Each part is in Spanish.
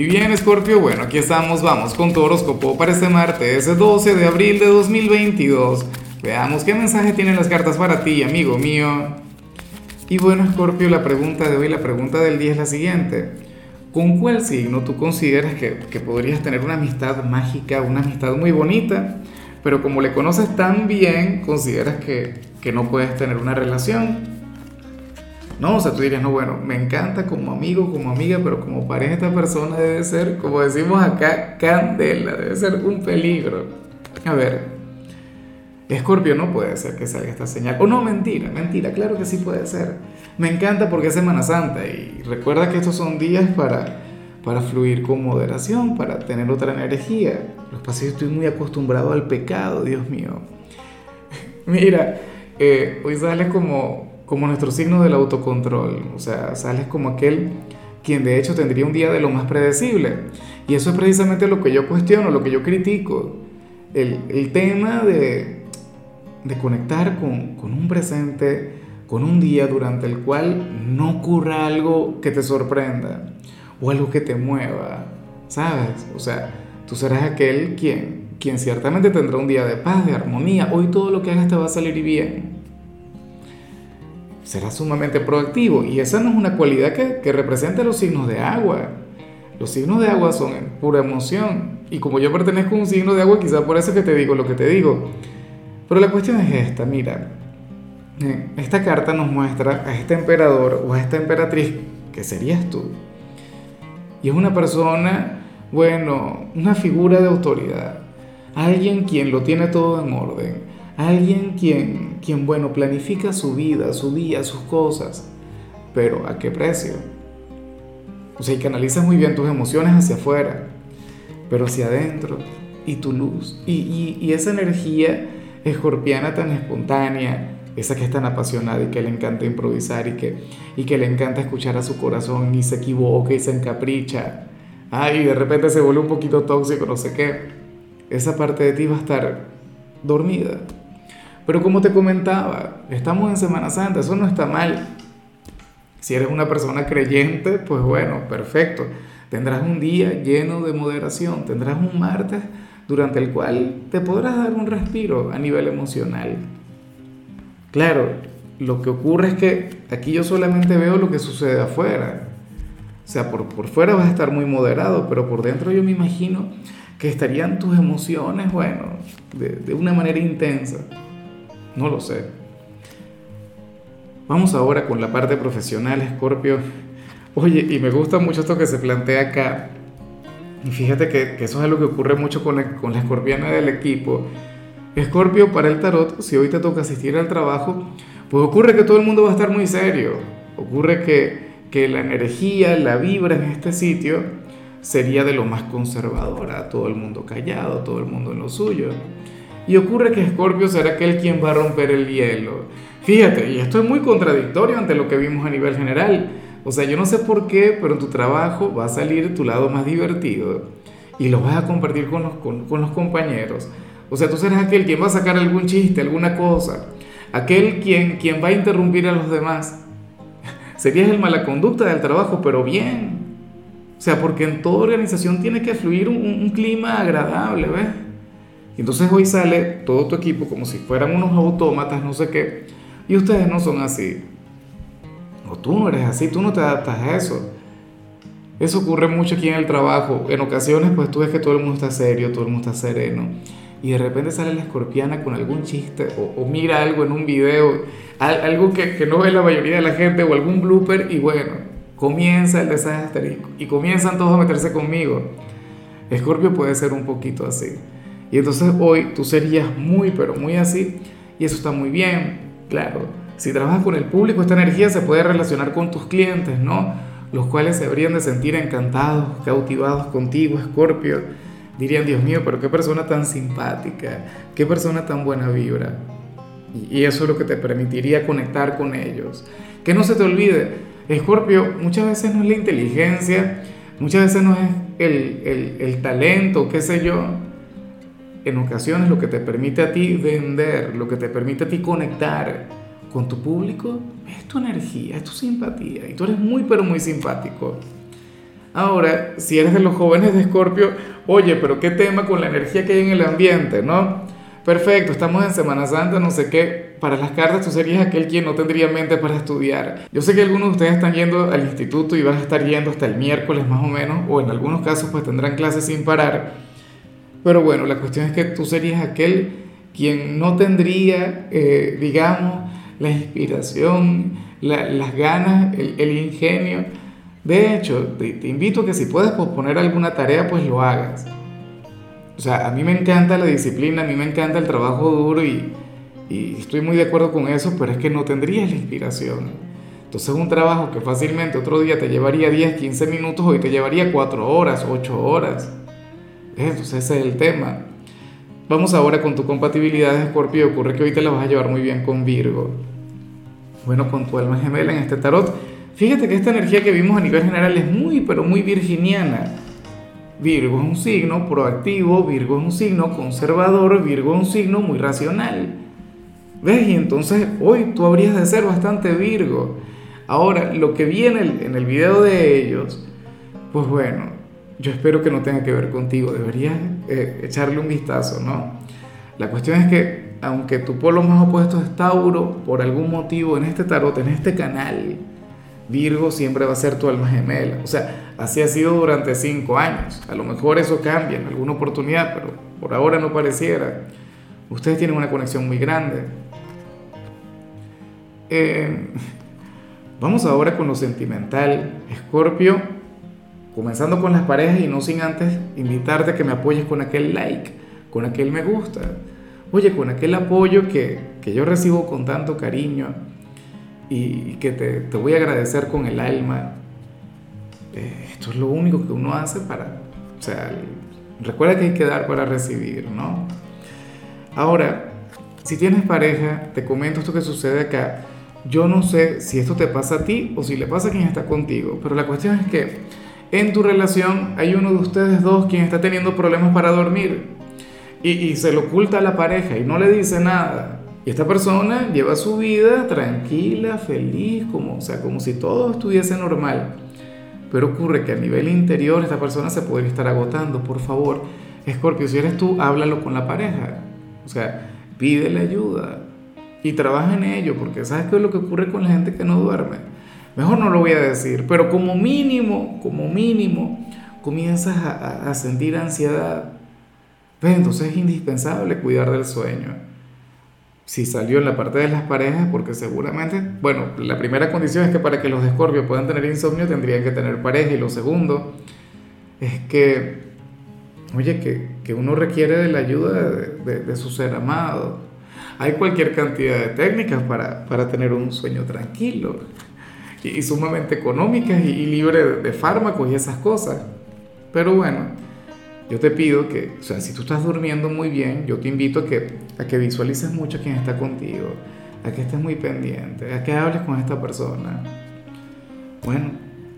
Y bien, Scorpio, bueno, aquí estamos, vamos con tu horóscopo para este martes 12 de abril de 2022. Veamos qué mensaje tienen las cartas para ti, amigo mío. Y bueno, Scorpio, la pregunta de hoy, la pregunta del día es la siguiente. ¿Con cuál signo tú consideras que, que podrías tener una amistad mágica, una amistad muy bonita? Pero como le conoces tan bien, consideras que, que no puedes tener una relación. No, o sea, tú dirías, no, bueno, me encanta como amigo, como amiga, pero como pareja esta persona debe ser, como decimos acá, candela, debe ser un peligro. A ver, Escorpio no puede ser que salga esta señal. O no, mentira, mentira, claro que sí puede ser. Me encanta porque es Semana Santa y recuerda que estos son días para, para fluir con moderación, para tener otra energía. Los pasillos estoy muy acostumbrado al pecado, Dios mío. Mira, eh, hoy sale como como nuestro signo del autocontrol. O sea, sales como aquel quien de hecho tendría un día de lo más predecible. Y eso es precisamente lo que yo cuestiono, lo que yo critico. El, tema de, de conectar con, con, un presente, con un día durante el cual no ocurra algo que te sorprenda o algo que te mueva, ¿sabes? O sea, tú serás aquel quien, quien ciertamente tendrá un día de paz, de armonía. Hoy todo lo que hagas te va a salir bien será sumamente proactivo. Y esa no es una cualidad que, que represente los signos de agua. Los signos de agua son pura emoción. Y como yo pertenezco a un signo de agua, quizá por eso que te digo lo que te digo. Pero la cuestión es esta, mira. Eh, esta carta nos muestra a este emperador o a esta emperatriz, que serías tú. Y es una persona, bueno, una figura de autoridad. Alguien quien lo tiene todo en orden Alguien quien, quien, bueno, planifica su vida, su día, sus cosas, pero ¿a qué precio? O sea, y canalizas muy bien tus emociones hacia afuera, pero hacia adentro, y tu luz, y, y, esa energía escorpiana tan espontánea, esa que es tan apasionada y que le encanta improvisar y que, y que le encanta escuchar a su corazón y se equivoca y se encapricha, ay, y de repente se vuelve un poquito tóxico, no sé qué, esa parte de ti va a estar dormida pero como te comentaba, estamos en Semana Santa, eso no está mal. Si eres una persona creyente, pues bueno, perfecto. Tendrás un día lleno de moderación, tendrás un martes durante el cual te podrás dar un respiro a nivel emocional. Claro, lo que ocurre es que aquí yo solamente veo lo que sucede afuera. O sea, por, por fuera vas a estar muy moderado, pero por dentro yo me imagino que estarían tus emociones, bueno, de, de una manera intensa. No lo sé. Vamos ahora con la parte profesional, Scorpio. Oye, y me gusta mucho esto que se plantea acá. Y fíjate que, eso es algo que ocurre mucho con la, con la escorpiana del equipo. Escorpio, para el tarot, si hoy te toca asistir al trabajo, pues ocurre que todo el mundo va a estar muy serio. Ocurre que, que la energía, la vibra en este sitio sería de lo más conservadora. Todo el mundo callado, todo el mundo en lo suyo. Y ocurre que Scorpio será aquel quien va a romper el hielo. Fíjate, y esto es muy contradictorio ante lo que vimos a nivel general. O sea, yo no sé por qué, pero en tu trabajo va a salir tu lado más divertido y lo vas a compartir con los, con, los compañeros. O sea, tú serás aquel quien va a sacar algún chiste, alguna cosa. Aquel quien, quien va a interrumpir a los demás. Serías el mala conducta del trabajo, pero bien. O sea, porque en toda organización tiene que fluir un, un clima agradable, ¿ves? Entonces hoy sale todo tu equipo como si fueran unos autómatas, no sé qué, y ustedes no son así. O tú no eres así, tú no te adaptas a eso. Eso ocurre mucho aquí en el trabajo. En ocasiones, pues tú ves que todo el mundo está serio, todo el mundo está sereno. Y de repente sale la escorpiana con algún chiste o, mira algo en un video, algo que, no ve la mayoría de la gente o algún blooper y bueno, comienza el desastre y, y comienzan todos a meterse conmigo. Escorpio puede ser un poquito así. Y entonces hoy tú serías muy, pero muy así, y eso está muy bien, claro. Si trabajas con el público, esta energía se puede relacionar con tus clientes, ¿no? Los cuales se habrían de sentir encantados, cautivados contigo, Escorpio. Dirían, Dios mío, pero qué persona tan simpática, qué persona tan buena vibra. Y eso es lo que te permitiría conectar con ellos. Que no se te olvide, Escorpio, muchas veces no es la inteligencia, muchas veces no es el, el, el talento, qué sé yo, en ocasiones lo que te permite a ti vender, lo que te permite a ti conectar con tu público es tu energía, es tu simpatía. Y tú eres muy, pero muy simpático. Ahora, si eres de los jóvenes de Escorpio, oye, pero qué tema con la energía que hay en el ambiente, ¿no? Perfecto, estamos en Semana Santa, no sé qué. Para las cartas tú serías aquel quien no tendría mente para estudiar. Yo sé que algunos de ustedes están yendo al instituto y van a estar yendo hasta el miércoles más o menos, o en algunos casos pues tendrán clases sin parar. Pero bueno, la cuestión es que tú serías aquel quien no tendría, eh, digamos, la inspiración, las ganas, el, ingenio. De hecho, te, invito a que si puedes posponer alguna tarea, pues lo hagas o sea, a mí me encanta la disciplina, a mí me encanta el trabajo duro y, estoy muy de acuerdo con eso, pero es que no tendrías la inspiración. Entonces un trabajo que fácilmente otro día te llevaría 10, 15 minutos, hoy te llevaría 4 horas, 8 horas. Entonces ese es el tema. Vamos ahora con tu compatibilidad de Escorpio. Ocurre que hoy te la vas a llevar muy bien con Virgo. Bueno, con tu alma gemela en este tarot. Fíjate que esta energía que vimos a nivel general es muy, pero muy virginiana. Virgo es un signo proactivo, Virgo es un signo conservador, Virgo es un signo muy racional. ¿Ves? Y entonces hoy tú habrías de ser bastante Virgo. Ahora, lo que vi en el, en el video de ellos, pues bueno, yo espero que no tenga que ver contigo, deberías eh, echarle un vistazo, ¿no? La cuestión es que, aunque tu polo más opuesto es Tauro, por algún motivo en este tarot, en este canal, Virgo siempre va a ser tu alma gemela. O sea, así ha sido durante cinco años. A lo mejor eso cambia en alguna oportunidad, pero por ahora no pareciera. Ustedes tienen una conexión muy grande. Eh, vamos ahora con lo sentimental. Escorpio, comenzando con las parejas y no sin antes invitarte a que me apoyes con aquel like, con aquel me gusta. Oye, con aquel apoyo que, que yo recibo con tanto cariño y que te, te voy a agradecer con el alma. Eh, esto es lo único que uno hace para, o sea, recuerda que hay que dar para recibir, ¿no? Ahora, si tienes pareja, te comento esto que sucede acá. Yo no sé si esto te pasa a ti o si le pasa a quien está contigo, pero la cuestión es que en tu relación hay uno de ustedes dos quien está teniendo problemas para dormir y, se lo oculta a la pareja y no le dice nada. Y esta persona lleva su vida tranquila, feliz, como, o sea, como si todo estuviese normal. Pero ocurre que a nivel interior esta persona se puede estar agotando. Por favor, Escorpio, si eres tú, háblalo con la pareja. O sea, pídele ayuda y trabaja en ello, porque ¿sabes qué es lo que ocurre con la gente que no duerme? Mejor no lo voy a decir, pero como mínimo, como mínimo, comienzas a, sentir ansiedad. Entonces es indispensable cuidar del sueño si salió en la parte de las parejas, porque seguramente, bueno, la primera condición es que para que los de Escorpio puedan tener insomnio tendrían que tener pareja, y lo segundo es que, oye, que, que uno requiere de la ayuda de, de, su ser amado. Hay cualquier cantidad de técnicas para, para tener un sueño tranquilo y, sumamente económicas y, y libre de fármacos y esas cosas. Pero bueno, yo te pido que, o sea, si tú estás durmiendo muy bien, yo te invito a que, a que visualices mucho a está contigo, a que estés muy pendiente, a que hables con esta persona. Bueno,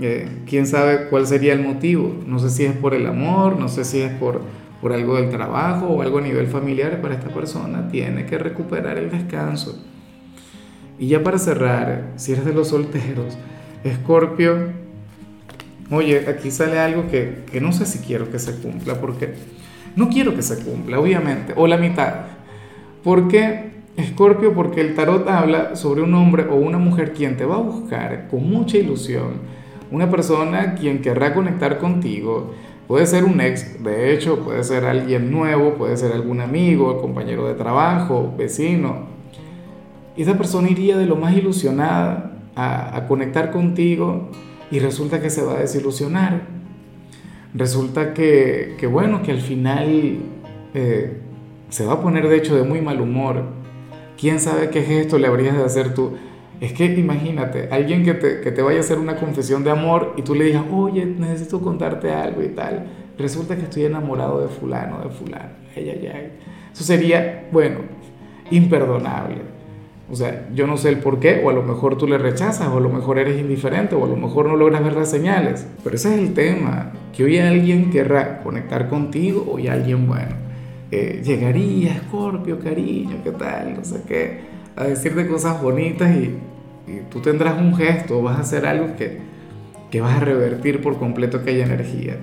eh, quién sabe cuál sería el motivo. No sé si es por el amor, no sé si es por, por algo del trabajo o algo a nivel familiar, para esta persona tiene que recuperar el descanso. Y ya para cerrar, si eres de los solteros, Escorpio, oye, aquí sale algo que, que no sé si quiero que se cumpla, porque no quiero que se cumpla, obviamente, o la mitad. ¿Por qué, Escorpio? Porque el tarot habla sobre un hombre o una mujer quien te va a buscar con mucha ilusión, una persona quien querrá conectar contigo. Puede ser un ex, de hecho, puede ser alguien nuevo, puede ser algún amigo, compañero de trabajo, vecino. Esa persona iría de lo más ilusionada a, conectar contigo y resulta que se va a desilusionar. Resulta que, bueno, que al final eh, se va a poner de hecho de muy mal humor. ¿Quién sabe qué gesto le habrías de hacer tú? Es que imagínate, alguien que te, que te vaya a hacer una confesión de amor y tú le digas, oye, necesito contarte algo y tal. Resulta que estoy enamorado de fulano, de fulano. Ay. Eso sería, bueno, imperdonable. O sea, yo no sé el por qué, o a lo mejor tú le rechazas, o a lo mejor eres indiferente, o a lo mejor no logras ver las señales. Pero ese es el tema, que hoy alguien querrá conectar contigo, hoy alguien, bueno, eh, llegaría, Scorpio, cariño, ¿qué tal? No sé qué, a decirte cosas bonitas y, tú tendrás un gesto, vas a hacer algo que, que vas a revertir por completo aquella energía.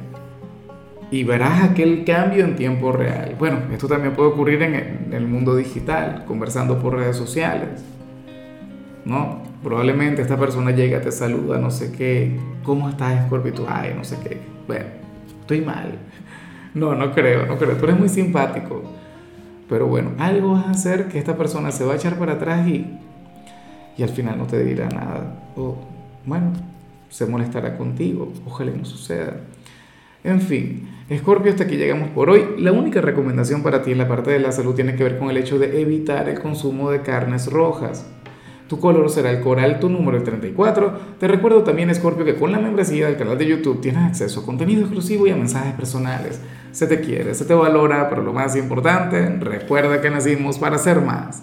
Y verás aquel cambio en tiempo real. Bueno, esto también puede ocurrir en el mundo digital, conversando por redes sociales. ¿No? Probablemente esta persona llega, te saluda, no sé qué. ¿Cómo estás, Scorpio? Tú, ay, no sé qué. Bueno, estoy mal. No, no creo, no creo. Tú eres muy simpático. Pero bueno, algo vas a hacer que esta persona se va a echar para atrás y, y al final no te dirá nada. O, bueno, se molestará contigo. Ojalá no suceda. En fin, Escorpio, hasta aquí llegamos por hoy. La única recomendación para ti en la parte de la salud tiene que ver con el hecho de evitar el consumo de carnes rojas. Tu color será el coral, tu número el 34. Te recuerdo también, Scorpio, que con la membresía del canal de YouTube tienes acceso a contenido exclusivo y a mensajes personales. Se te quiere, se te valora, pero lo más importante, recuerda que nacimos para ser más.